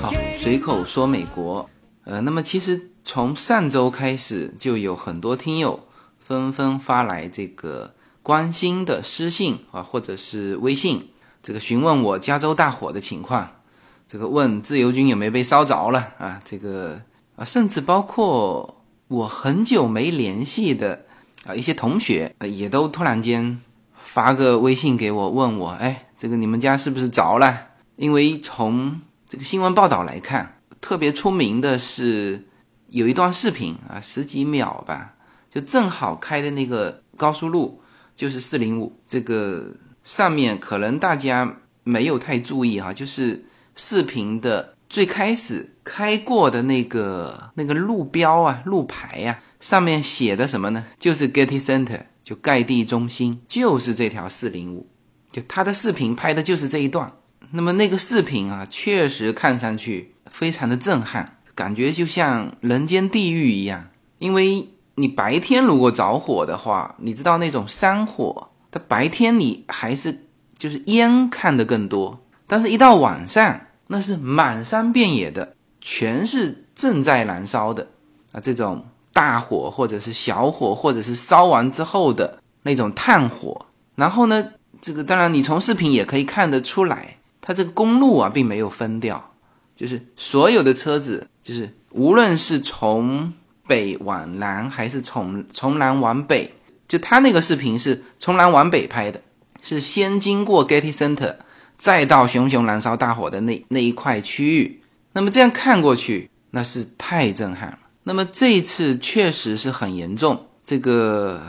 好随口说美国，呃，那么其实从上周开始，就有很多听友纷纷发来这个关心的私信啊，或者是微信，这个询问我加州大火的情况，这个问自由军有没有被烧着了啊，这个啊，甚至包括我很久没联系的啊一些同学，也都突然间发个微信给我，问我，哎，这个你们家是不是着了？因为从这个新闻报道来看，特别出名的是有一段视频啊，十几秒吧，就正好开的那个高速路就是四零五，这个上面可能大家没有太注意哈，就是视频的最开始开过的那个那个路标啊、路牌呀，上面写的什么呢？就是 Getty Center，就盖蒂中心，就是这条四零五，就他的视频拍的就是这一段。那么那个视频啊，确实看上去非常的震撼，感觉就像人间地狱一样。因为你白天如果着火的话，你知道那种山火，它白天你还是就是烟看得更多，但是一到晚上，那是满山遍野的，全是正在燃烧的啊，这种大火或者是小火，或者是烧完之后的那种炭火。然后呢，这个当然你从视频也可以看得出来。它这个公路啊，并没有分掉，就是所有的车子，就是无论是从北往南，还是从从南往北，就他那个视频是从南往北拍的，是先经过 Getty Center，再到熊熊燃烧大火的那那一块区域。那么这样看过去，那是太震撼了。那么这一次确实是很严重，这个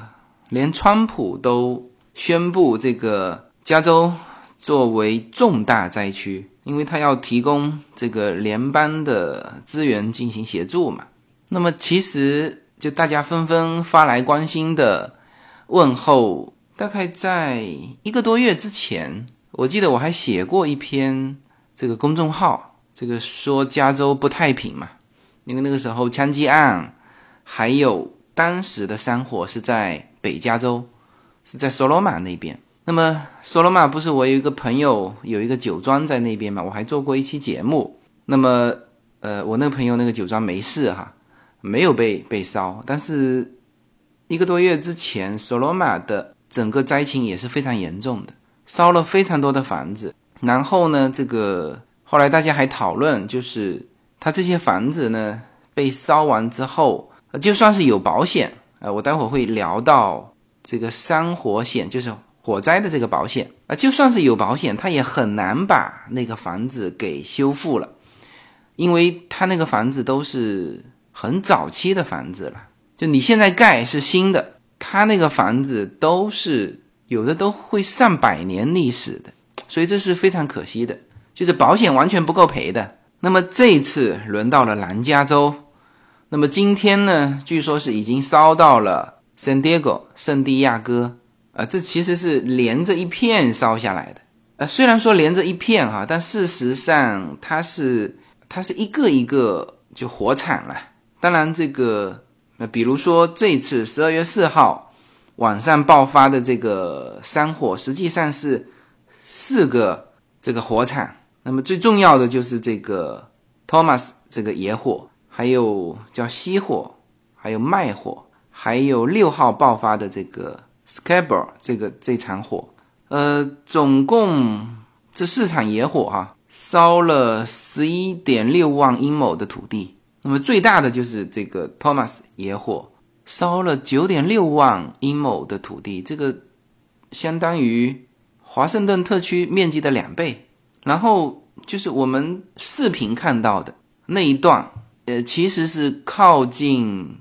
连川普都宣布这个加州。作为重大灾区，因为他要提供这个联邦的资源进行协助嘛。那么其实就大家纷纷发来关心的问候，大概在一个多月之前，我记得我还写过一篇这个公众号，这个说加州不太平嘛，因为那个时候枪击案，还有当时的山火是在北加州，是在索罗马那边。那么，索罗马不是我有一个朋友有一个酒庄在那边嘛？我还做过一期节目。那么，呃，我那个朋友那个酒庄没事哈，没有被被烧。但是一个多月之前，索罗马的整个灾情也是非常严重的，烧了非常多的房子。然后呢，这个后来大家还讨论，就是他这些房子呢被烧完之后，就算是有保险，呃，我待会儿会聊到这个山火险，就是。火灾的这个保险啊，就算是有保险，它也很难把那个房子给修复了，因为它那个房子都是很早期的房子了。就你现在盖是新的，它那个房子都是有的都会上百年历史的，所以这是非常可惜的，就是保险完全不够赔的。那么这一次轮到了南加州，那么今天呢，据说是已经烧到了圣地亚圣地亚哥。啊，这其实是连着一片烧下来的。呃，虽然说连着一片哈，但事实上它是它是一个一个就火场了。当然，这个那比如说这次十二月四号晚上爆发的这个山火，实际上是四个这个火场。那么最重要的就是这个 Thomas 这个野火，还有叫西火，还有麦火，还有六号爆发的这个。Scaber 这个这场火，呃，总共这四场野火哈，烧了十一点六万英亩的土地。那么最大的就是这个 Thomas 野火，烧了九点六万英亩的土地，这个相当于华盛顿特区面积的两倍。然后就是我们视频看到的那一段，呃，其实是靠近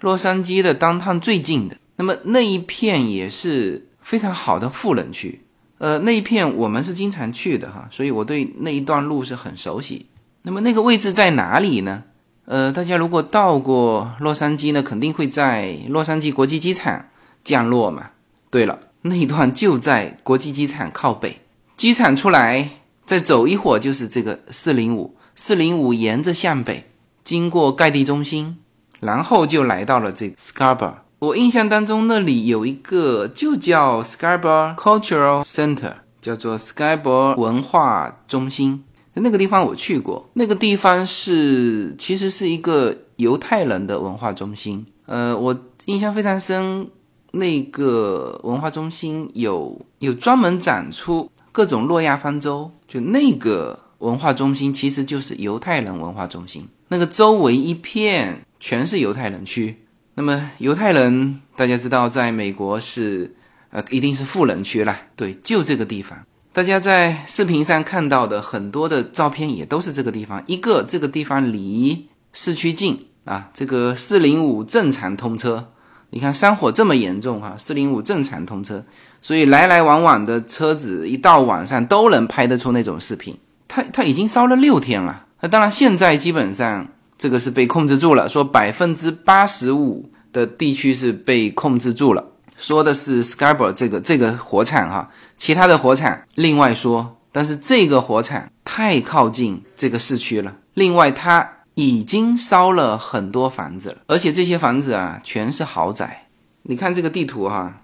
洛杉矶的当趟最近的。那么那一片也是非常好的富人区，呃，那一片我们是经常去的哈，所以我对那一段路是很熟悉。那么那个位置在哪里呢？呃，大家如果到过洛杉矶呢，肯定会在洛杉矶国际机场降落嘛。对了，那一段就在国际机场靠北，机场出来再走一会儿就是这个四零五，四零五沿着向北经过盖蒂中心，然后就来到了这个 scarber。我印象当中那里有一个就叫 scarber Cultural Center，叫做 scarber 文化中心。那个地方我去过，那个地方是其实是一个犹太人的文化中心。呃，我印象非常深，那个文化中心有有专门展出各种诺亚方舟，就那个文化中心其实就是犹太人文化中心。那个周围一片全是犹太人区。那么犹太人大家知道，在美国是呃一定是富人区了。对，就这个地方。大家在视频上看到的很多的照片也都是这个地方。一个这个地方离市区近啊，这个四零五正常通车。你看山火这么严重哈，四零五正常通车，所以来来往往的车子一到晚上都能拍得出那种视频。它它已经烧了六天了。那当然现在基本上这个是被控制住了，说百分之八十五的地区是被控制住了。说的是 Scarborough 这个这个火场哈，其他的火场另外说，但是这个火场太靠近这个市区了。另外，它已经烧了很多房子了，而且这些房子啊全是豪宅。你看这个地图哈，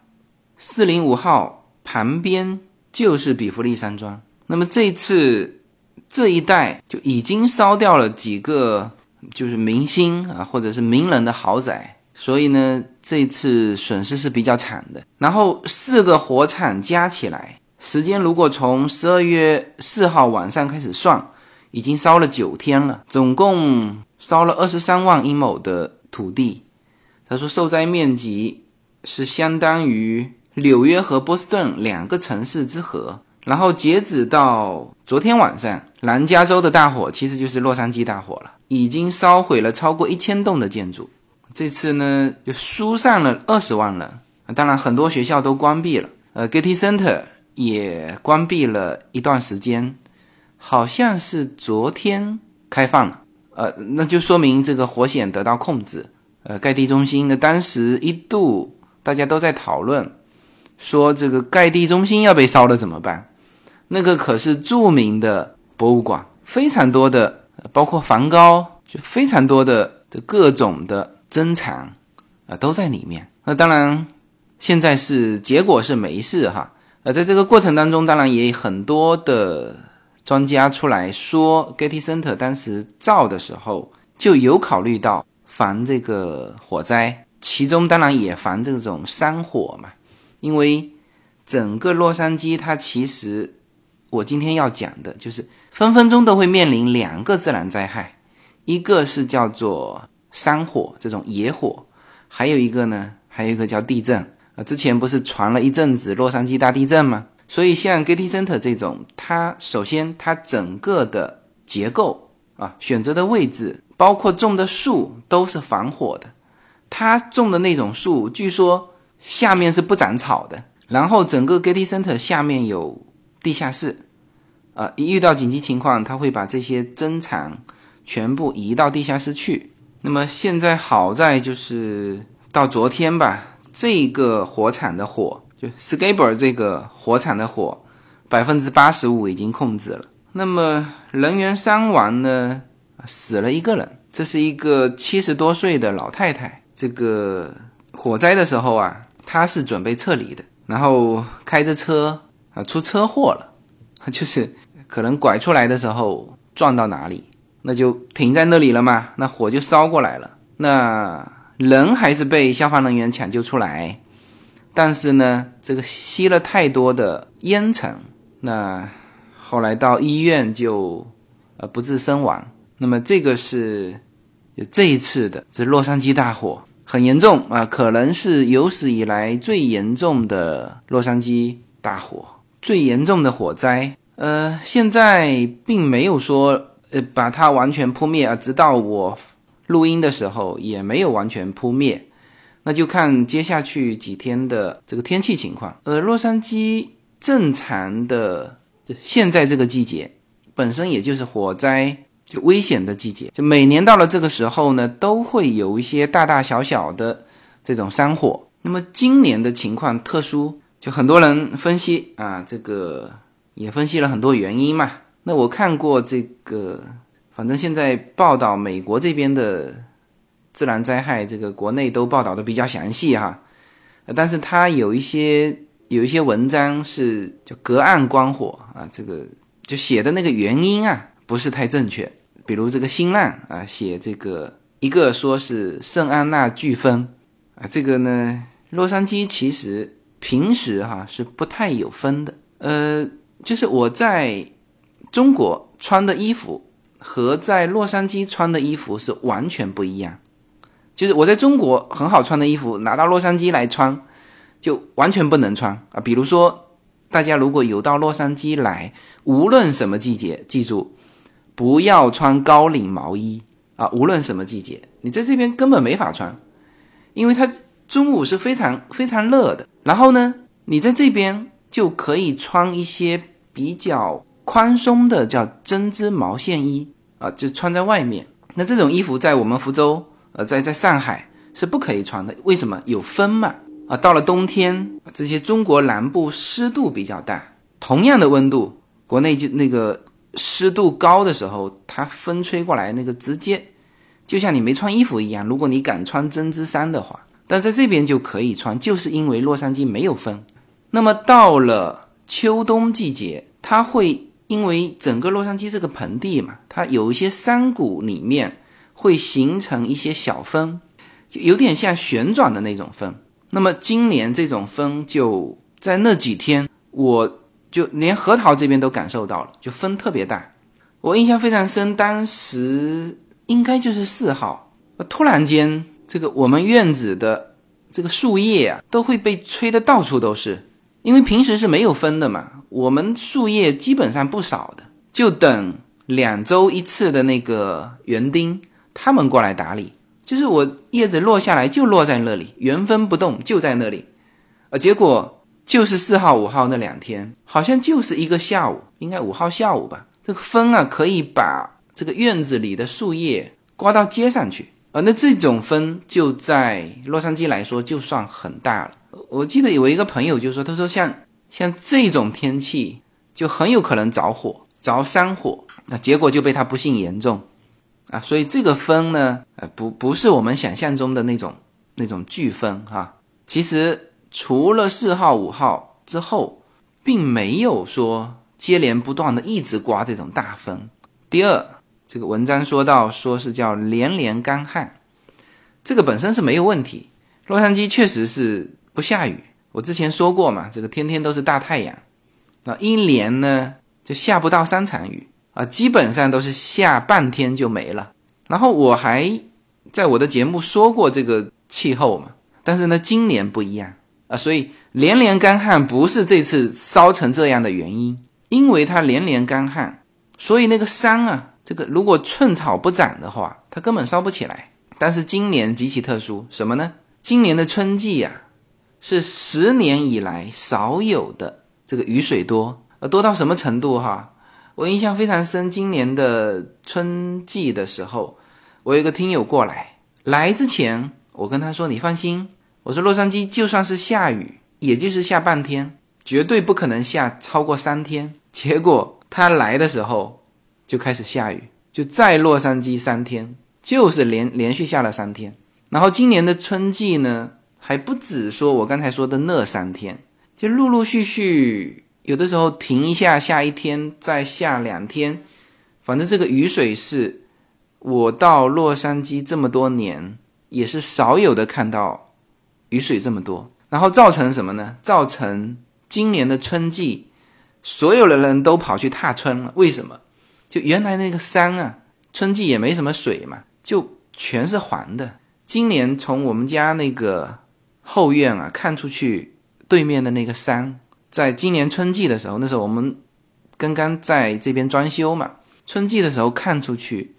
四零五号旁边就是比弗利山庄。那么这次这一带就已经烧掉了几个就是明星啊或者是名人的豪宅。所以呢，这次损失是比较惨的。然后四个火场加起来，时间如果从十二月四号晚上开始算，已经烧了九天了，总共烧了二十三万英亩的土地。他说，受灾面积是相当于纽约和波士顿两个城市之和。然后截止到昨天晚上，南加州的大火其实就是洛杉矶大火了，已经烧毁了超过一千栋的建筑。这次呢，就疏散了二十万人，当然很多学校都关闭了，呃，Getty Center 也关闭了一段时间，好像是昨天开放了，呃，那就说明这个火险得到控制。呃，盖蒂中心呢，当时一度大家都在讨论，说这个盖蒂中心要被烧了怎么办？那个可是著名的博物馆，非常多的，包括梵高，就非常多的这各种的。增产啊，都在里面。那当然，现在是结果是没事哈。呃，在这个过程当中，当然也很多的专家出来说，Getty Center 当时造的时候就有考虑到防这个火灾，其中当然也防这种山火嘛。因为整个洛杉矶，它其实我今天要讲的就是分分钟都会面临两个自然灾害，一个是叫做。山火这种野火，还有一个呢，还有一个叫地震啊。之前不是传了一阵子洛杉矶大地震吗？所以像 Getty Center 这种，它首先它整个的结构啊，选择的位置，包括种的树都是防火的。它种的那种树，据说下面是不长草的。然后整个 Getty Center 下面有地下室，啊，一遇到紧急情况，他会把这些珍藏全部移到地下室去。那么现在好在就是到昨天吧，这个火场的火就 Scaber 这个火场的火，百分之八十五已经控制了。那么人员伤亡呢，死了一个人，这是一个七十多岁的老太太。这个火灾的时候啊，她是准备撤离的，然后开着车啊出车祸了，就是可能拐出来的时候撞到哪里。那就停在那里了嘛，那火就烧过来了。那人还是被消防人员抢救出来，但是呢，这个吸了太多的烟尘，那后来到医院就呃不治身亡。那么这个是这一次的这洛杉矶大火很严重啊，可能是有史以来最严重的洛杉矶大火，最严重的火灾。呃，现在并没有说。呃，把它完全扑灭啊！直到我录音的时候，也没有完全扑灭，那就看接下去几天的这个天气情况。呃，洛杉矶正常的现在这个季节，本身也就是火灾就危险的季节，就每年到了这个时候呢，都会有一些大大小小的这种山火。那么今年的情况特殊，就很多人分析啊，这个也分析了很多原因嘛。那我看过这个，反正现在报道美国这边的自然灾害，这个国内都报道的比较详细哈。但是它有一些有一些文章是就隔岸观火啊，这个就写的那个原因啊不是太正确。比如这个新浪啊写这个一个说是圣安娜飓风啊，这个呢洛杉矶其实平时哈是不太有风的，呃，就是我在中国穿的衣服和在洛杉矶穿的衣服是完全不一样。就是我在中国很好穿的衣服，拿到洛杉矶来穿，就完全不能穿啊。比如说，大家如果有到洛杉矶来，无论什么季节，记住不要穿高领毛衣啊。无论什么季节，你在这边根本没法穿，因为它中午是非常非常热的。然后呢，你在这边就可以穿一些比较宽松的叫针织毛线衣啊，就穿在外面。那这种衣服在我们福州。呃，在在上海是不可以穿的，为什么？有风嘛。啊，到了冬天，这些中国南部湿度比较大，同样的温度，国内就那个湿度高的时候，它风吹过来，那个直接就像你没穿衣服一样。如果你敢穿针织衫的话，但在这边就可以穿，就是因为洛杉矶没有风。那么到了秋冬季节，它会因为整个洛杉矶是个盆地嘛，它有一些山谷里面。会形成一些小风，就有点像旋转的那种风。那么今年这种风就在那几天，我就连核桃这边都感受到了，就风特别大。我印象非常深，当时应该就是四号，突然间这个我们院子的这个树叶啊，都会被吹得到处都是，因为平时是没有风的嘛。我们树叶基本上不少的，就等两周一次的那个园丁。他们过来打理，就是我叶子落下来就落在那里，原封不动就在那里，呃，结果就是四号、五号那两天，好像就是一个下午，应该五号下午吧。这个风啊，可以把这个院子里的树叶刮到街上去，啊，那这种风就在洛杉矶来说就算很大了。我记得有一个朋友就说，他说像像这种天气就很有可能着火，着山火，那结果就被他不幸言中。啊，所以这个风呢，呃，不不是我们想象中的那种那种飓风哈。其实除了四号、五号之后，并没有说接连不断的一直刮这种大风。第二，这个文章说到说是叫连连干旱，这个本身是没有问题。洛杉矶确实是不下雨，我之前说过嘛，这个天天都是大太阳，那一年呢就下不到三场雨。啊，基本上都是下半天就没了。然后我还在我的节目说过这个气候嘛，但是呢，今年不一样啊，所以连连干旱不是这次烧成这样的原因，因为它连连干旱，所以那个山啊，这个如果寸草不长的话，它根本烧不起来。但是今年极其特殊，什么呢？今年的春季呀，是十年以来少有的这个雨水多，呃，多到什么程度哈？我印象非常深，今年的春季的时候，我有一个听友过来，来之前我跟他说：“你放心，我说洛杉矶就算是下雨，也就是下半天，绝对不可能下超过三天。”结果他来的时候就开始下雨，就在洛杉矶三天，就是连连续下了三天。然后今年的春季呢，还不止说我刚才说的那三天，就陆陆续续。有的时候停一下，下一天再下两天，反正这个雨水是我到洛杉矶这么多年也是少有的看到雨水这么多。然后造成什么呢？造成今年的春季所有的人都跑去踏春了。为什么？就原来那个山啊，春季也没什么水嘛，就全是黄的。今年从我们家那个后院啊看出去，对面的那个山。在今年春季的时候，那时候我们刚刚在这边装修嘛。春季的时候看出去，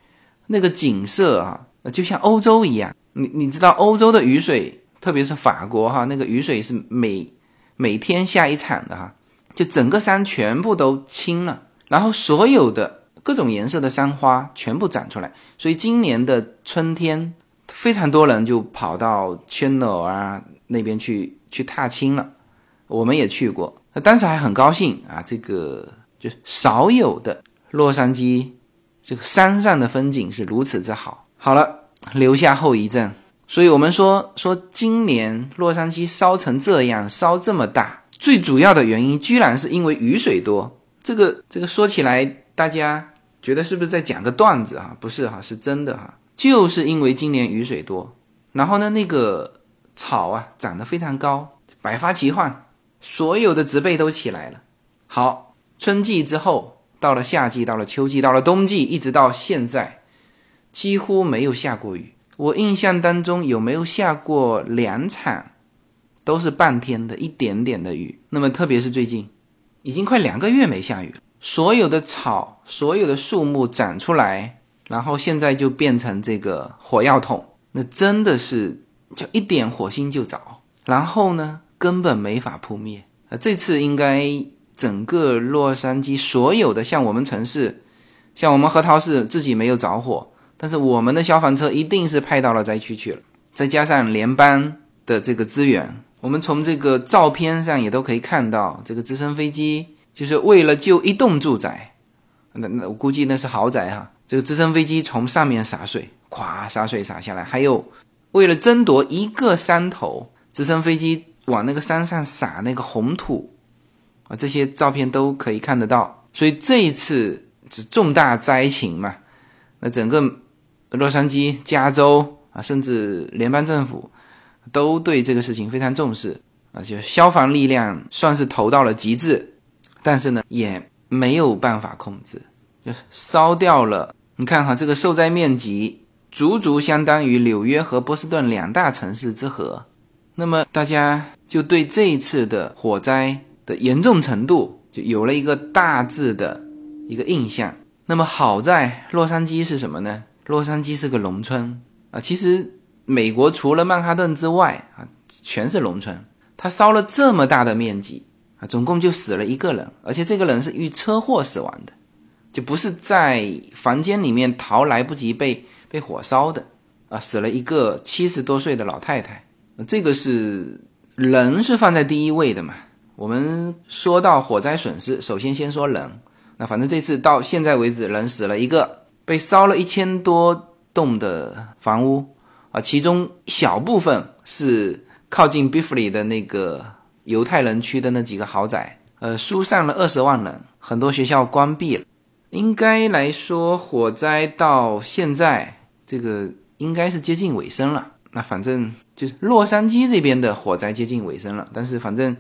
那个景色啊，就像欧洲一样。你你知道欧洲的雨水，特别是法国哈，那个雨水是每每天下一场的哈，就整个山全部都青了，然后所有的各种颜色的山花全部长出来。所以今年的春天，非常多人就跑到圈楼啊那边去去踏青了。我们也去过。那当时还很高兴啊，这个就是少有的洛杉矶这个山上的风景是如此之好。好了，留下后遗症。所以我们说说今年洛杉矶烧成这样，烧这么大，最主要的原因居然是因为雨水多。这个这个说起来，大家觉得是不是在讲个段子啊？不是哈，是真的哈，就是因为今年雨水多，然后呢，那个草啊长得非常高，百花齐放，所有的植被都起来了。好，春季之后，到了夏季，到了秋季，到了冬季，一直到现在，几乎没有下过雨。我印象当中有没有下过两场，都是半天的一点点的雨。那么特别是最近，已经快两个月没下雨了，所有的草、所有的树木长出来，然后现在就变成这个火药桶，那真的是就一点火星就着，然后呢根本没法扑灭。呃，这次应该整个洛杉矶所有的像我们城市，像我们核桃市自己没有着火。但是我们的消防车一定是派到了灾区去了，再加上联邦的这个资源，我们从这个照片上也都可以看到，这个直升飞机就是为了救一栋住宅，那那我估计那是豪宅哈，这个直升飞机从上面洒水，咵洒水洒下来，还有为了争夺一个山头，直升飞机往那个山上撒那个红土，啊，这些照片都可以看得到。所以这一次是重大灾情嘛，那整个。洛杉矶、加州啊，甚至联邦政府都对这个事情非常重视啊，就消防力量算是投到了极致，但是呢，也没有办法控制，就烧掉了。你看哈，这个受灾面积足足相当于纽约和波士顿两大城市之和，那么大家就对这一次的火灾的严重程度就有了一个大致的一个印象。那么好在洛杉矶是什么呢？洛杉矶是个农村啊，其实美国除了曼哈顿之外啊，全是农村。它烧了这么大的面积啊，总共就死了一个人，而且这个人是遇车祸死亡的，就不是在房间里面逃来不及被被火烧的啊，死了一个七十多岁的老太太。这个是人是放在第一位的嘛？我们说到火灾损失，首先先说人。那反正这次到现在为止，人死了一个。被烧了一千多栋的房屋啊，其中小部分是靠近 b i f l y 的那个犹太人区的那几个豪宅，呃，疏散了二十万人，很多学校关闭了。应该来说，火灾到现在这个应该是接近尾声了。那反正就是洛杉矶这边的火灾接近尾声了，但是反正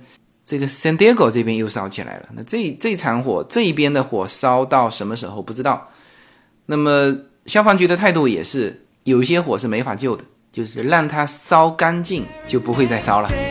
这个 San Diego 这边又烧起来了。那这这场火这一边的火烧到什么时候不知道。那么消防局的态度也是，有些火是没法救的，就是让它烧干净，就不会再烧了。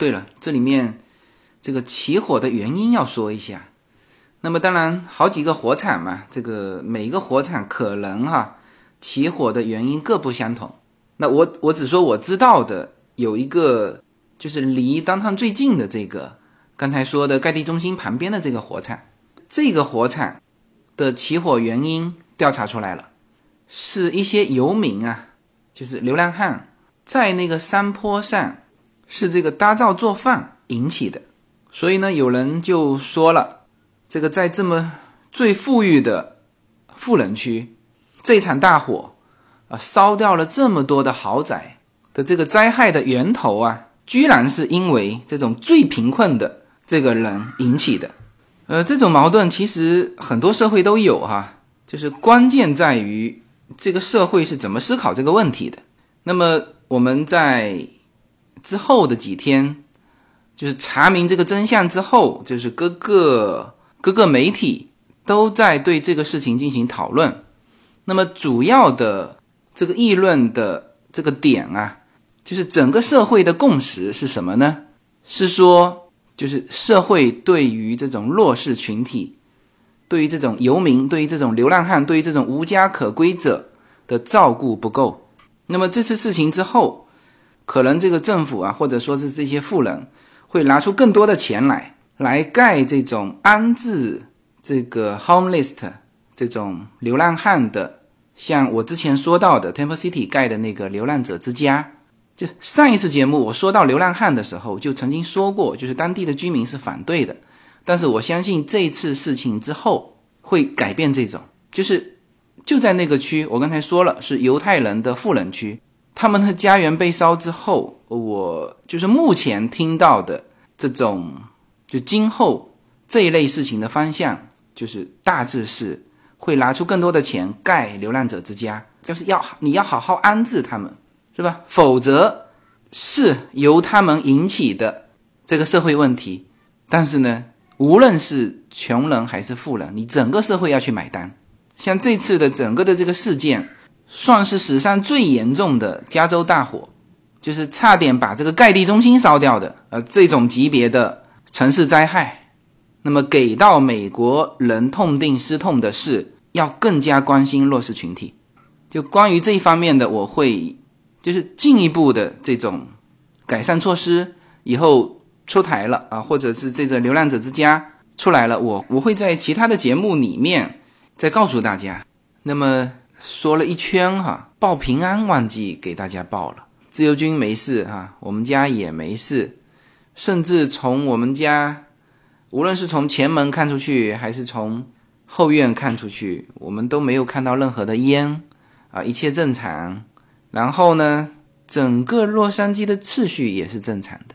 对了，这里面这个起火的原因要说一下。那么当然，好几个火场嘛，这个每一个火场可能哈起火的原因各不相同。那我我只说我知道的有一个，就是离当趟最近的这个，刚才说的盖地中心旁边的这个火场，这个火场的起火原因调查出来了，是一些游民啊，就是流浪汉，在那个山坡上是这个搭灶做饭引起的，所以呢，有人就说了，这个在这么最富裕的富人区，这场大火。啊，烧掉了这么多的豪宅的这个灾害的源头啊，居然是因为这种最贫困的这个人引起的。呃，这种矛盾其实很多社会都有哈，就是关键在于这个社会是怎么思考这个问题的。那么我们在之后的几天，就是查明这个真相之后，就是各个各个媒体都在对这个事情进行讨论。那么主要的这个议论的这个点啊，就是整个社会的共识是什么呢？是说。就是社会对于这种弱势群体，对于这种游民，对于这种流浪汉，对于这种无家可归者的照顾不够。那么这次事情之后，可能这个政府啊，或者说是这些富人，会拿出更多的钱来，来盖这种安置这个 homeless 这种流浪汉的，像我之前说到的 Temple City 盖的那个流浪者之家。就上一次节目我说到流浪汉的时候，就曾经说过，就是当地的居民是反对的。但是我相信这次事情之后会改变这种，就是就在那个区，我刚才说了是犹太人的富人区，他们的家园被烧之后，我就是目前听到的这种，就今后这一类事情的方向，就是大致是会拿出更多的钱盖流浪者之家，就是要你要好好安置他们。是吧？否则，是由他们引起的这个社会问题。但是呢，无论是穷人还是富人，你整个社会要去买单。像这次的整个的这个事件，算是史上最严重的加州大火，就是差点把这个盖地中心烧掉的。呃，这种级别的城市灾害，那么给到美国人痛定思痛的是，要更加关心弱势群体。就关于这一方面的，我会。就是进一步的这种改善措施以后出台了啊，或者是这个流浪者之家出来了，我我会在其他的节目里面再告诉大家。那么说了一圈哈，报平安忘记给大家报了，自由军没事哈，我们家也没事，甚至从我们家，无论是从前门看出去还是从后院看出去，我们都没有看到任何的烟啊，一切正常。然后呢，整个洛杉矶的秩序也是正常的，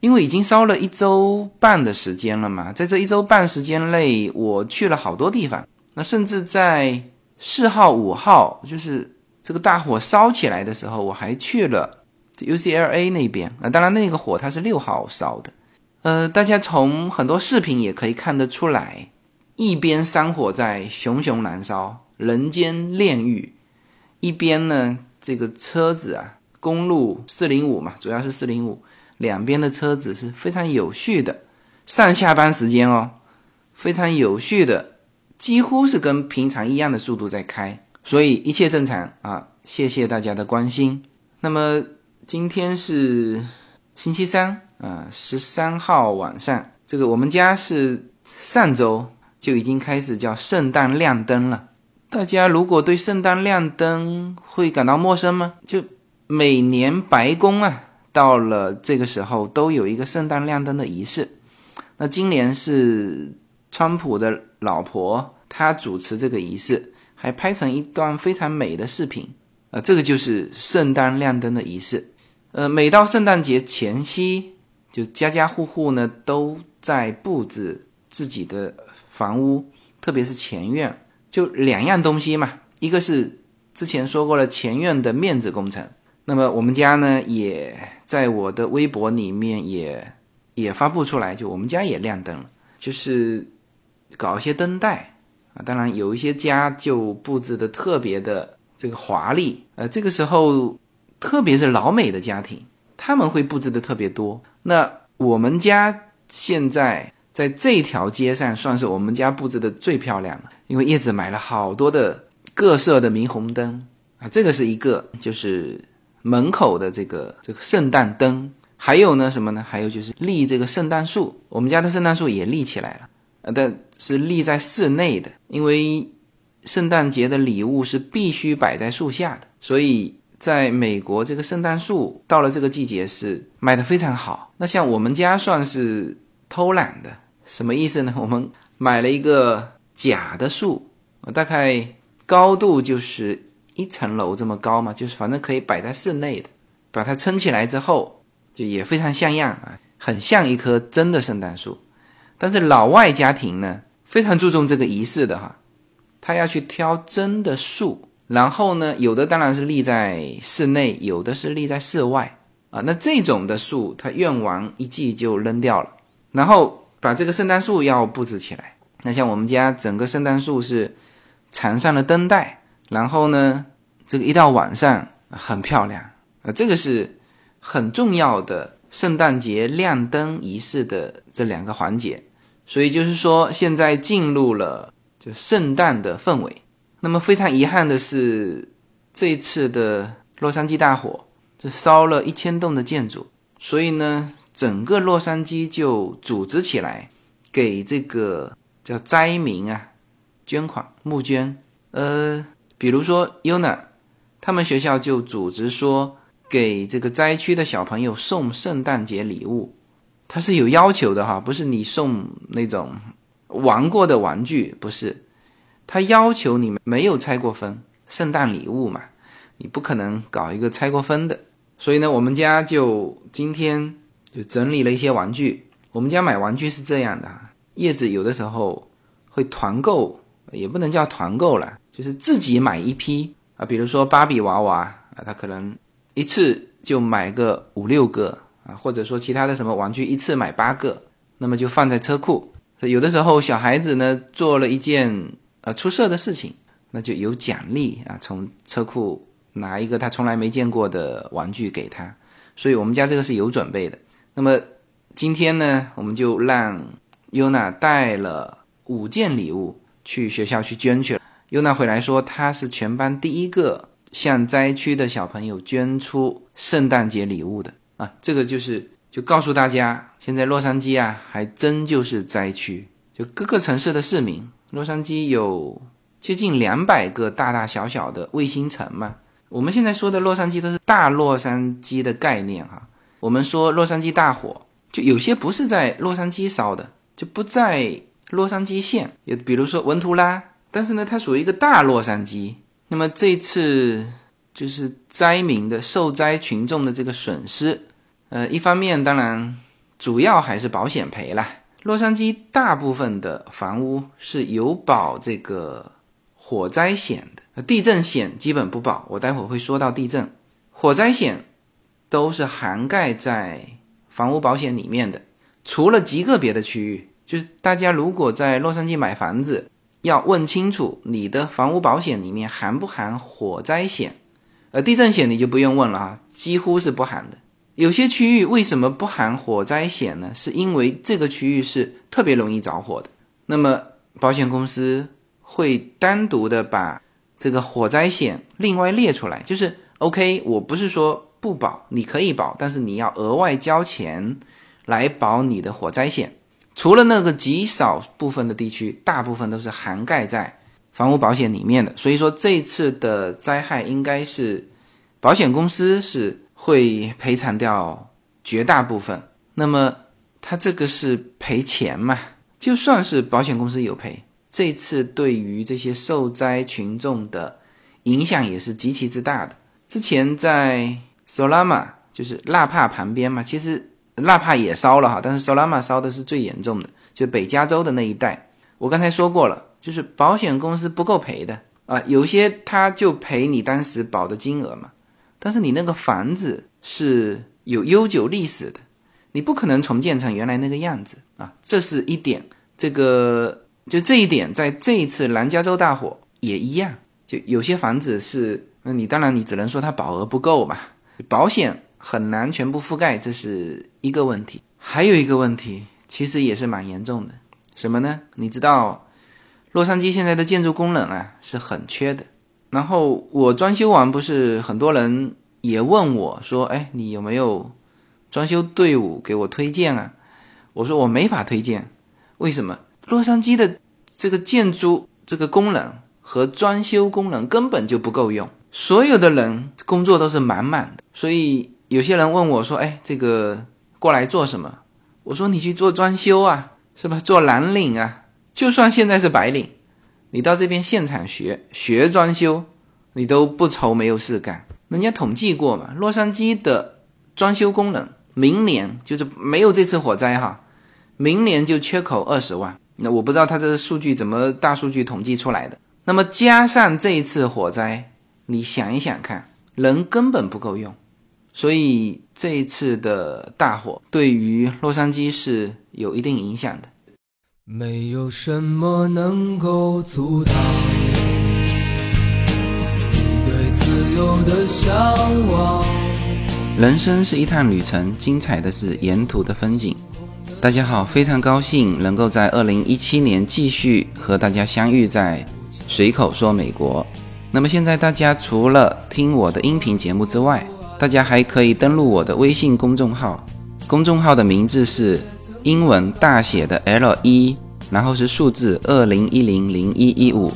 因为已经烧了一周半的时间了嘛。在这一周半时间内，我去了好多地方。那甚至在四号、五号，就是这个大火烧起来的时候，我还去了 UCLA 那边。那当然，那个火它是六号烧的。呃，大家从很多视频也可以看得出来，一边山火在熊熊燃烧，人间炼狱；一边呢。这个车子啊，公路四零五嘛，主要是四零五，两边的车子是非常有序的，上下班时间哦，非常有序的，几乎是跟平常一样的速度在开，所以一切正常啊。谢谢大家的关心。那么今天是星期三啊，十三号晚上，这个我们家是上周就已经开始叫圣诞亮灯了。大家如果对圣诞亮灯会感到陌生吗？就每年白宫啊，到了这个时候都有一个圣诞亮灯的仪式。那今年是川普的老婆她主持这个仪式，还拍成一段非常美的视频。呃，这个就是圣诞亮灯的仪式。呃，每到圣诞节前夕，就家家户户呢都在布置自己的房屋，特别是前院。就两样东西嘛，一个是之前说过了前院的面子工程，那么我们家呢也在我的微博里面也也发布出来，就我们家也亮灯了，就是搞一些灯带啊，当然有一些家就布置的特别的这个华丽，呃，这个时候特别是老美的家庭，他们会布置的特别多。那我们家现在在这条街上算是我们家布置的最漂亮了。因为叶子买了好多的各色的霓虹灯啊，这个是一个，就是门口的这个这个圣诞灯，还有呢什么呢？还有就是立这个圣诞树，我们家的圣诞树也立起来了，但是立在室内的，因为圣诞节的礼物是必须摆在树下的，所以在美国这个圣诞树到了这个季节是卖的非常好。那像我们家算是偷懒的，什么意思呢？我们买了一个。假的树，大概高度就是一层楼这么高嘛，就是反正可以摆在室内的，把它撑起来之后，就也非常像样啊，很像一棵真的圣诞树。但是老外家庭呢，非常注重这个仪式的哈，他要去挑真的树，然后呢，有的当然是立在室内，有的是立在室外啊。那这种的树，他用完一季就扔掉了，然后把这个圣诞树要布置起来。那像我们家整个圣诞树是缠上了灯带，然后呢，这个一到晚上很漂亮啊，这个是很重要的圣诞节亮灯仪式的这两个环节。所以就是说，现在进入了就圣诞的氛围。那么非常遗憾的是，这次的洛杉矶大火，这烧了一千栋的建筑。所以呢，整个洛杉矶就组织起来，给这个叫灾民啊捐款募捐。呃，比如说 Yuna，他们学校就组织说，给这个灾区的小朋友送圣诞节礼物。他是有要求的哈，不是你送那种玩过的玩具，不是，他要求你没有拆过分，圣诞礼物嘛，你不可能搞一个拆过分的。所以呢，我们家就今天就整理了一些玩具。我们家买玩具是这样的，叶子有的时候会团购，也不能叫团购了，就是自己买一批啊，比如说芭比娃娃啊，他可能一次就买个五六个。啊，或者说其他的什么玩具，一次买八个，那么就放在车库。有的时候小孩子呢做了一件呃出色的事情，那就有奖励啊，从车库拿一个他从来没见过的玩具给他。所以我们家这个是有准备的。那么今天呢，我们就让优娜带了五件礼物去学校去捐去了。优娜回来说，她是全班第一个向灾区的小朋友捐出圣诞节礼物的。啊，这个就是就告诉大家，现在洛杉矶啊，还真就是灾区。就各个城市的市民，洛杉矶有接近两百个大大小小的卫星城嘛。我们现在说的洛杉矶都是大洛杉矶的概念哈。我们说洛杉矶大火，就有些不是在洛杉矶烧的，就不在洛杉矶县。也比如说文图拉，但是呢，它属于一个大洛杉矶。那么这次。就是灾民的受灾群众的这个损失，呃，一方面当然主要还是保险赔了。洛杉矶大部分的房屋是有保这个火灾险的，地震险基本不保。我待会儿会说到地震，火灾险都是涵盖在房屋保险里面的。除了极个别的区域，就是大家如果在洛杉矶买房子，要问清楚你的房屋保险里面含不含火灾险。而地震险你就不用问了哈，几乎是不含的。有些区域为什么不含火灾险呢？是因为这个区域是特别容易着火的。那么保险公司会单独的把这个火灾险另外列出来，就是 OK，我不是说不保，你可以保，但是你要额外交钱来保你的火灾险。除了那个极少部分的地区，大部分都是涵盖在。房屋保险里面的，所以说这次的灾害应该是保险公司是会赔偿掉绝大部分。那么他这个是赔钱嘛？就算是保险公司有赔，这次对于这些受灾群众的影响也是极其之大的。之前在 Solana 就是纳帕旁边嘛，其实纳帕也烧了哈，但是 Solana 烧的是最严重的，就北加州的那一带。我刚才说过了。就是保险公司不够赔的啊，有些他就赔你当时保的金额嘛，但是你那个房子是有悠久历史的，你不可能重建成原来那个样子啊，这是一点。这个就这一点，在这一次南加州大火也一样，就有些房子是，那你当然你只能说它保额不够嘛，保险很难全部覆盖，这是一个问题。还有一个问题，其实也是蛮严重的，什么呢？你知道？洛杉矶现在的建筑工人啊是很缺的，然后我装修完，不是很多人也问我说：“哎，你有没有装修队伍给我推荐啊？”我说我没法推荐，为什么？洛杉矶的这个建筑这个工人和装修工人根本就不够用，所有的人工作都是满满的，所以有些人问我说：“哎，这个过来做什么？”我说：“你去做装修啊，是吧？做蓝领啊。”就算现在是白领，你到这边现场学学装修，你都不愁没有事干。人家统计过嘛，洛杉矶的装修工人明年就是没有这次火灾哈，明年就缺口二十万。那我不知道他这个数据怎么大数据统计出来的。那么加上这一次火灾，你想一想看，人根本不够用，所以这一次的大火对于洛杉矶是有一定影响的。没有什么能够阻挡你对自由的向往。人生是一趟旅程，精彩的是沿途的风景。大家好，非常高兴能够在二零一七年继续和大家相遇在随口说美国。那么现在大家除了听我的音频节目之外，大家还可以登录我的微信公众号，公众号的名字是。英文大写的 L 一，然后是数字二零一零零一一五，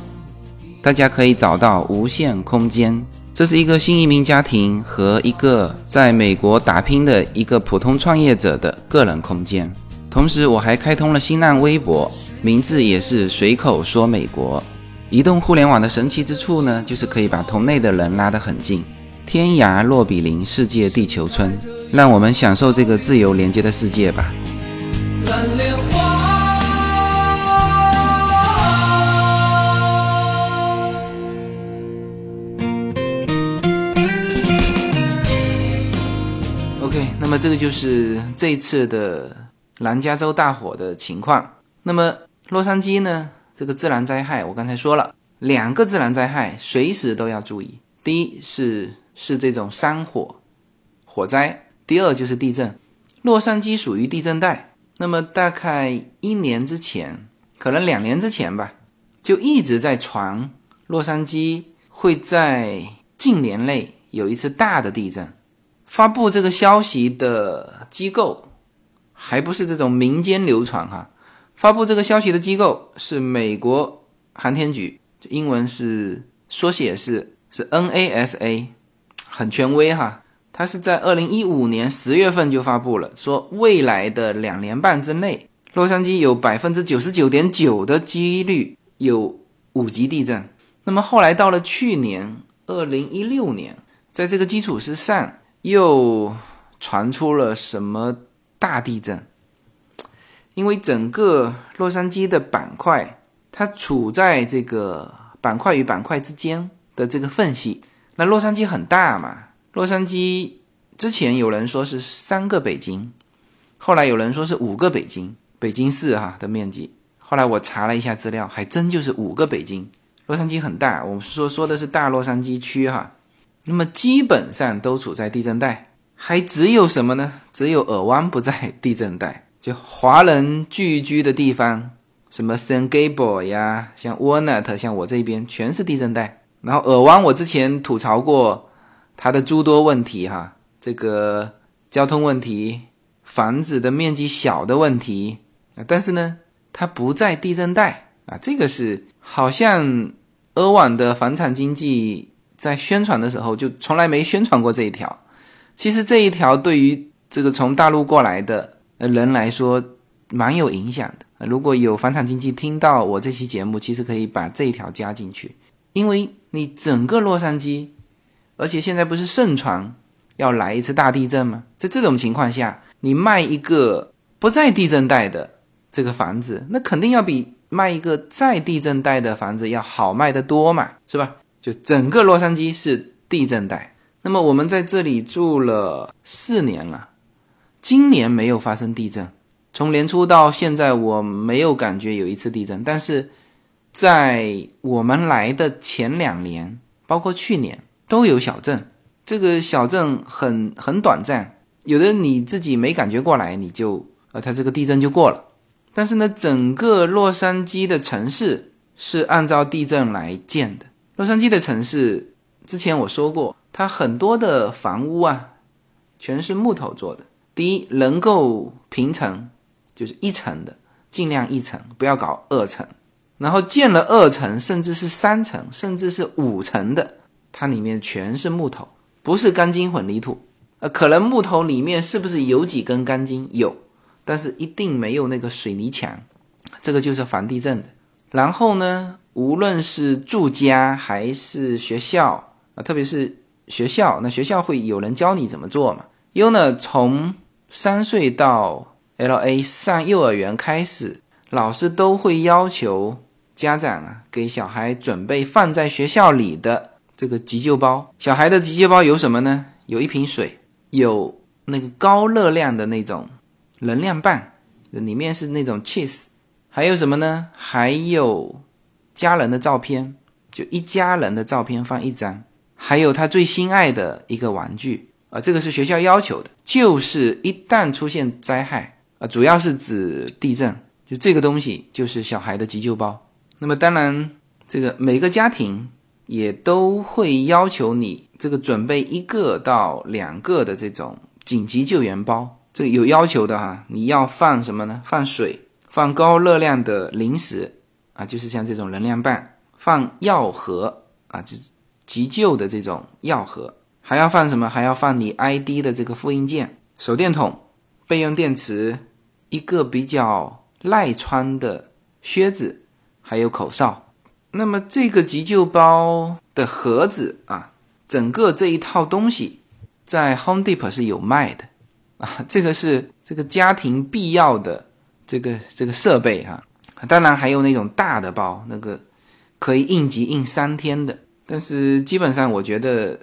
大家可以找到无限空间。这是一个新移民家庭和一个在美国打拼的一个普通创业者的个人空间。同时，我还开通了新浪微博，名字也是随口说美国。移动互联网的神奇之处呢，就是可以把同类的人拉得很近，天涯若比邻，世界地球村。让我们享受这个自由连接的世界吧。蓝莲花。OK，那么这个就是这一次的南加州大火的情况。那么洛杉矶呢？这个自然灾害，我刚才说了，两个自然灾害随时都要注意。第一是是这种山火火灾，第二就是地震。洛杉矶属于地震带。那么大概一年之前，可能两年之前吧，就一直在传洛杉矶会在近年内有一次大的地震。发布这个消息的机构还不是这种民间流传哈，发布这个消息的机构是美国航天局，英文是缩写是是 NASA，很权威哈。它是在二零一五年十月份就发布了，说未来的两年半之内，洛杉矶有百分之九十九点九的几率有五级地震。那么后来到了去年二零一六年，在这个基础之上又传出了什么大地震？因为整个洛杉矶的板块，它处在这个板块与板块之间的这个缝隙，那洛杉矶很大嘛。洛杉矶之前有人说是三个北京，后来有人说是五个北京，北京市哈的面积。后来我查了一下资料，还真就是五个北京。洛杉矶很大，我们说说的是大洛杉矶区哈。那么基本上都处在地震带，还只有什么呢？只有尔湾不在地震带，就华人聚居的地方，什么 San Gabriel 呀，像 Walnut，像我这边全是地震带。然后尔湾我之前吐槽过。它的诸多问题哈，这个交通问题、房子的面积小的问题，但是呢，它不在地震带啊，这个是好像俄网的房产经济在宣传的时候就从来没宣传过这一条。其实这一条对于这个从大陆过来的人来说蛮有影响的。如果有房产经济听到我这期节目，其实可以把这一条加进去，因为你整个洛杉矶。而且现在不是盛传要来一次大地震吗？在这种情况下，你卖一个不在地震带的这个房子，那肯定要比卖一个在地震带的房子要好卖得多嘛，是吧？就整个洛杉矶是地震带，那么我们在这里住了四年了，今年没有发生地震，从年初到现在我没有感觉有一次地震，但是在我们来的前两年，包括去年。都有小震，这个小震很很短暂，有的你自己没感觉过来，你就呃，它这个地震就过了。但是呢，整个洛杉矶的城市是按照地震来建的。洛杉矶的城市之前我说过，它很多的房屋啊，全是木头做的。第一，能够平层，就是一层的，尽量一层，不要搞二层。然后建了二层，甚至是三层，甚至是五层的。它里面全是木头，不是钢筋混凝土，呃，可能木头里面是不是有几根钢筋？有，但是一定没有那个水泥墙，这个就是防地震的。然后呢，无论是住家还是学校啊，特别是学校，那学校会有人教你怎么做嘛？因为呢，从三岁到 L A 上幼儿园开始，老师都会要求家长啊给小孩准备放在学校里的这个急救包。小孩的急救包有什么呢？有一瓶水，有那个高热量的那种能量棒，里面是那种 cheese，还有什么呢？还有家人的照片，就一家人的照片放一张，还有他最心爱的一个玩具。啊，这个是学校要求的，就是一旦出现灾害啊，主要是指地震，就这个东西就是小孩的急救包。那么当然，这个每个家庭也都会要求你这个准备一个到两个的这种紧急救援包，这有要求的哈。你要放什么呢？放水，放高热量的零食啊，就是像这种能量棒，放药盒啊，就是急救的这种药盒。还要放什么？还要放你 ID 的这个复印件、手电筒、备用电池、一个比较耐穿的靴子，还有口哨。那么这个急救包的盒子啊，整个这一套东西在 Home Depot 是有卖的啊。这个是这个家庭必要的这个这个设备哈。当然还有那种大的包，那个可以应急应三天的。但是基本上我觉得。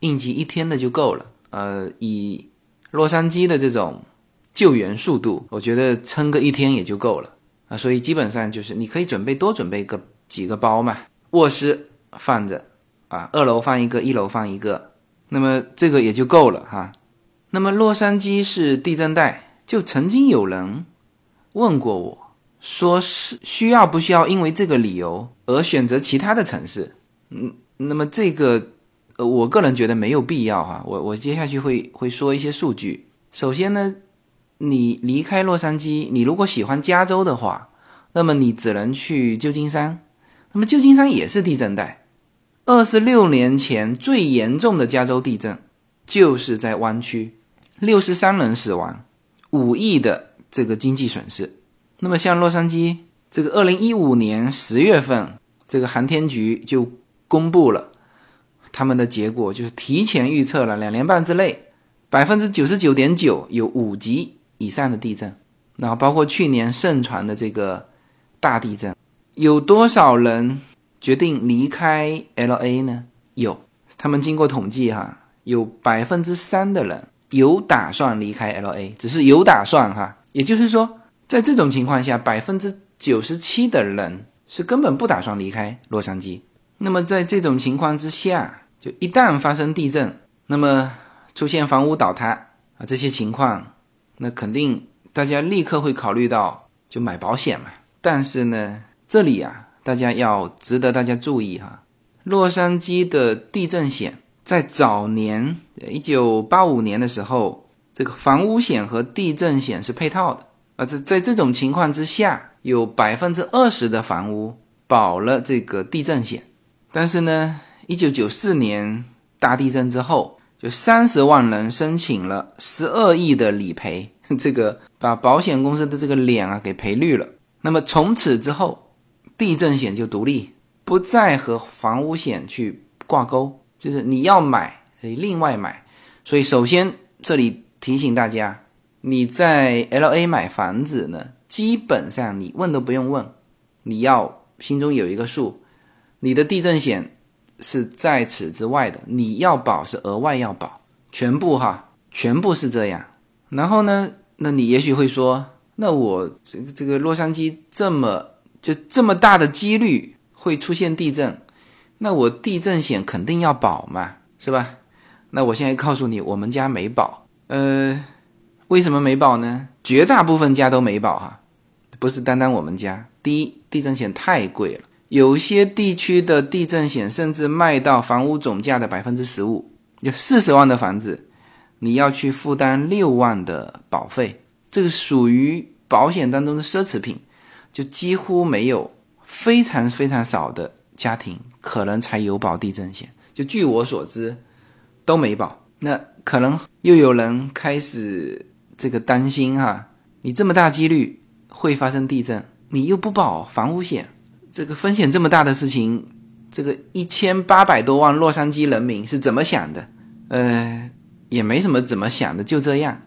应急一天的就够了。呃，以洛杉矶的这种救援速度，我觉得撑个一天也就够了啊。所以基本上就是你可以准备多准备个几个包嘛，卧室放着啊，二楼放一个，一楼放一个，那么这个也就够了哈。那么洛杉矶是地震带，就曾经有人问过我，说是需要不需要因为这个理由而选择其他的城市？嗯，那么这个。呃，我个人觉得没有必要哈。我我接下去会会说一些数据。首先呢，你离开洛杉矶，你如果喜欢加州的话，那么你只能去旧金山。那么旧金山也是地震带。二十六年前最严重的加州地震就是在湾区，六十三人死亡，五亿的这个经济损失。那么像洛杉矶，这个二零一五年十月份，这个航天局就公布了。他们的结果就是提前预测了两年半之内，百分之九十九点九有五级以上的地震，然后包括去年盛传的这个大地震，有多少人决定离开 L A 呢？有，他们经过统计哈，有百分之三的人有打算离开 L A，只是有打算哈，也就是说，在这种情况下，百分之九十七的人是根本不打算离开洛杉矶。那么在这种情况之下，就一旦发生地震，那么出现房屋倒塌啊这些情况，那肯定大家立刻会考虑到就买保险嘛。但是呢，这里啊，大家要值得大家注意哈，洛杉矶的地震险在早年一九八五年的时候，这个房屋险和地震险是配套的啊。这在这种情况之下，有百分之二十的房屋保了这个地震险。但是呢，一九九四年大地震之后，就三十万人申请了十二亿的理赔，这个把保险公司的这个脸啊给赔绿了。那么从此之后，地震险就独立，不再和房屋险去挂钩，就是你要买得另外买。所以首先这里提醒大家，你在 L A 买房子呢，基本上你问都不用问，你要心中有一个数。你的地震险是在此之外的，你要保是额外要保，全部哈，全部是这样。然后呢，那你也许会说，那我这个这个洛杉矶这么就这么大的几率会出现地震，那我地震险肯定要保嘛，是吧？那我现在告诉你，我们家没保。呃，为什么没保呢？绝大部分家都没保哈，不是单单我们家。第一，地震险太贵了。有些地区的地震险甚至卖到房屋总价的百分之十五，有四十万的房子，你要去负担六万的保费，这个属于保险当中的奢侈品，就几乎没有，非常非常少的家庭可能才有保地震险。就据我所知，都没保。那可能又有人开始这个担心哈，你这么大几率会发生地震，你又不保房屋险。这个风险这么大的事情，这个一千八百多万洛杉矶人民是怎么想的？呃，也没什么怎么想的，就这样。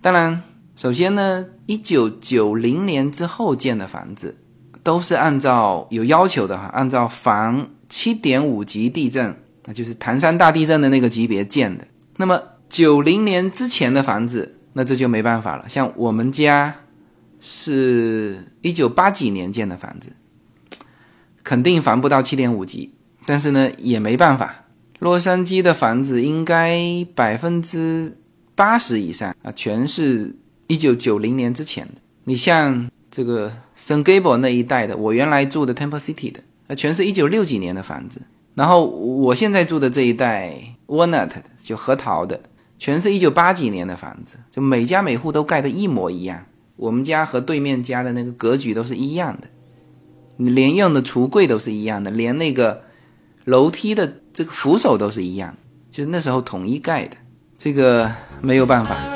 当然，首先呢，一九九零年之后建的房子，都是按照有要求的哈，按照防七点五级地震，那就是唐山大地震的那个级别建的。那么九零年之前的房子，那这就没办法了。像我们家是一九八几年建的房子，肯定防不到七点五级，但是呢也没办法。洛杉矶的房子应该百分之八十以上啊，全是一九九零年之前的。你像这个 San Gabriel 那一带的，我原来住的 Temple City 的，那全是一九六几年的房子。然后我现在住的这一带 Walnut 就核桃的，全是一九八几年的房子，就每家每户都盖的一模一样。我们家和对面家的那个格局都是一样的，你连用的橱柜都是一样的，连那个楼梯的这个扶手都是一样，就是那时候统一盖的。这个没有办法。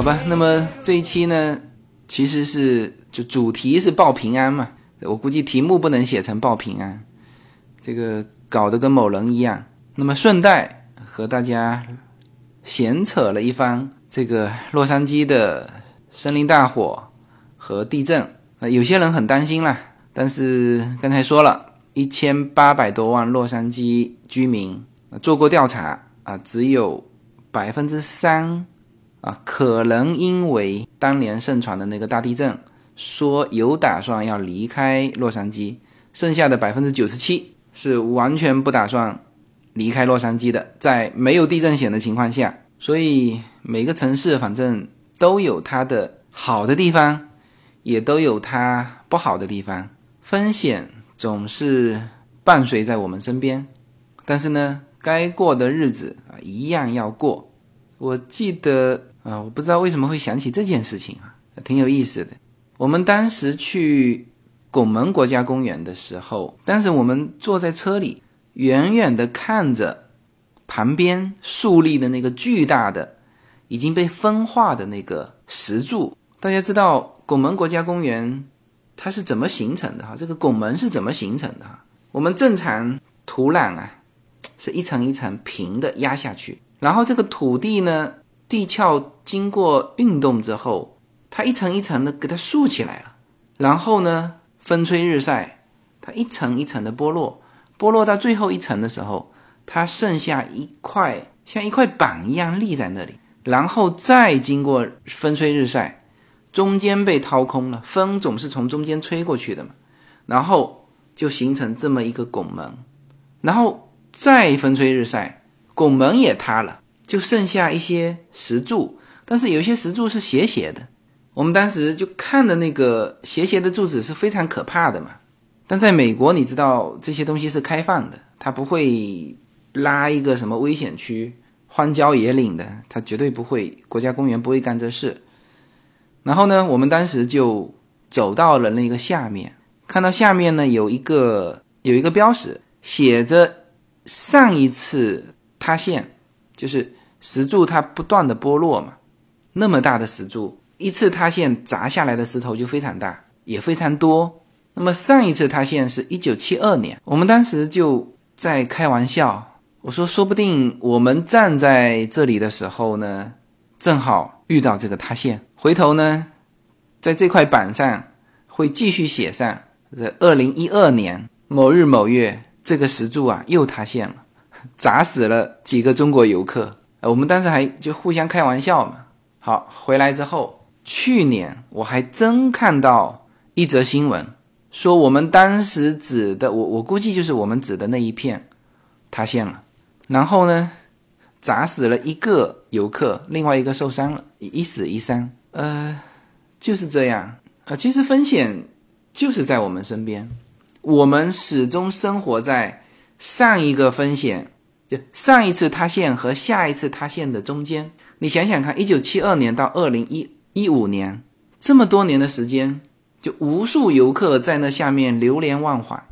好吧，那么这一期呢，其实是就主题是报平安嘛，我估计题目不能写成报平安，这个搞得跟某人一样。那么顺带和大家闲扯了一番这个洛杉矶的森林大火和地震，啊，有些人很担心啦，但是刚才说了一千八百多万洛杉矶居民做过调查啊，只有百分之三。啊，可能因为当年盛传的那个大地震，说有打算要离开洛杉矶，剩下的百分之九十七是完全不打算离开洛杉矶的，在没有地震险的情况下，所以每个城市反正都有它的好的地方，也都有它不好的地方，风险总是伴随在我们身边，但是呢，该过的日子啊一样要过。我记得。啊，我不知道为什么会想起这件事情啊，挺有意思的。我们当时去拱门国家公园的时候，当时我们坐在车里，远远的看着旁边树立的那个巨大的、已经被风化的那个石柱。大家知道拱门国家公园它是怎么形成的哈？这个拱门是怎么形成的哈？我们正常土壤啊，是一层一层平的压下去，然后这个土地呢？地壳经过运动之后，它一层一层的给它竖起来了，然后呢，风吹日晒，它一层一层的剥落，剥落到最后一层的时候，它剩下一块像一块板一样立在那里，然后再经过风吹日晒，中间被掏空了，风总是从中间吹过去的嘛，然后就形成这么一个拱门，然后再风吹日晒，拱门也塌了。就剩下一些石柱，但是有一些石柱是斜斜的。我们当时就看的那个斜斜的柱子是非常可怕的嘛。但在美国，你知道这些东西是开放的，它不会拉一个什么危险区、荒郊野岭的，它绝对不会。国家公园不会干这事。然后呢，我们当时就走到了那个下面，看到下面呢有一个有一个标识，写着上一次塌陷，就是。石柱它不断的剥落嘛，那么大的石柱，一次塌陷砸下来的石头就非常大，也非常多。那么上一次塌陷是一九七二年，我们当时就在开玩笑，我说说不定我们站在这里的时候呢，正好遇到这个塌陷，回头呢，在这块板上会继续写上，这二零一二年某日某月，这个石柱啊又塌陷了，砸死了几个中国游客。我们当时还就互相开玩笑嘛。好，回来之后，去年我还真看到一则新闻，说我们当时指的，我我估计就是我们指的那一片塌陷了，然后呢，砸死了一个游客，另外一个受伤了，一死一伤。呃，就是这样啊。其实风险就是在我们身边，我们始终生活在上一个风险，就上一次塌陷和下一次塌陷的中间。你想想看，一九七二年到二零一一五年这么多年的时间，就无数游客在那下面流连忘返，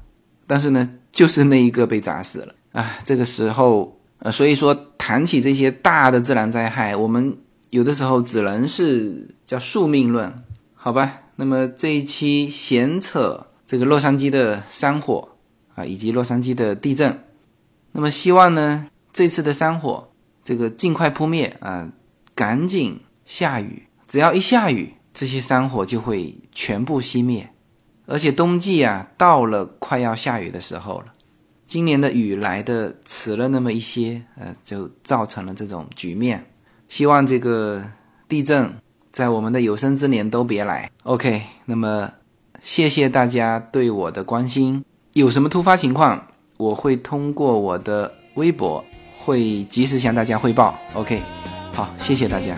但是呢，就是那一个被砸死了啊！这个时候，呃，所以说谈起这些大的自然灾害，我们有的时候只能是叫宿命论，好吧？那么这一期闲扯这个洛杉矶的山火啊，以及洛杉矶的地震，那么希望呢，这次的山火这个尽快扑灭啊，赶紧下雨，只要一下雨，这些山火就会全部熄灭。而且冬季啊，到了快要下雨的时候了，今年的雨来的迟了那么一些，呃，就造成了这种局面。希望这个地震。在我们的有生之年都别来。OK，那么谢谢大家对我的关心。有什么突发情况，我会通过我的微博会及时向大家汇报。OK，好，谢谢大家。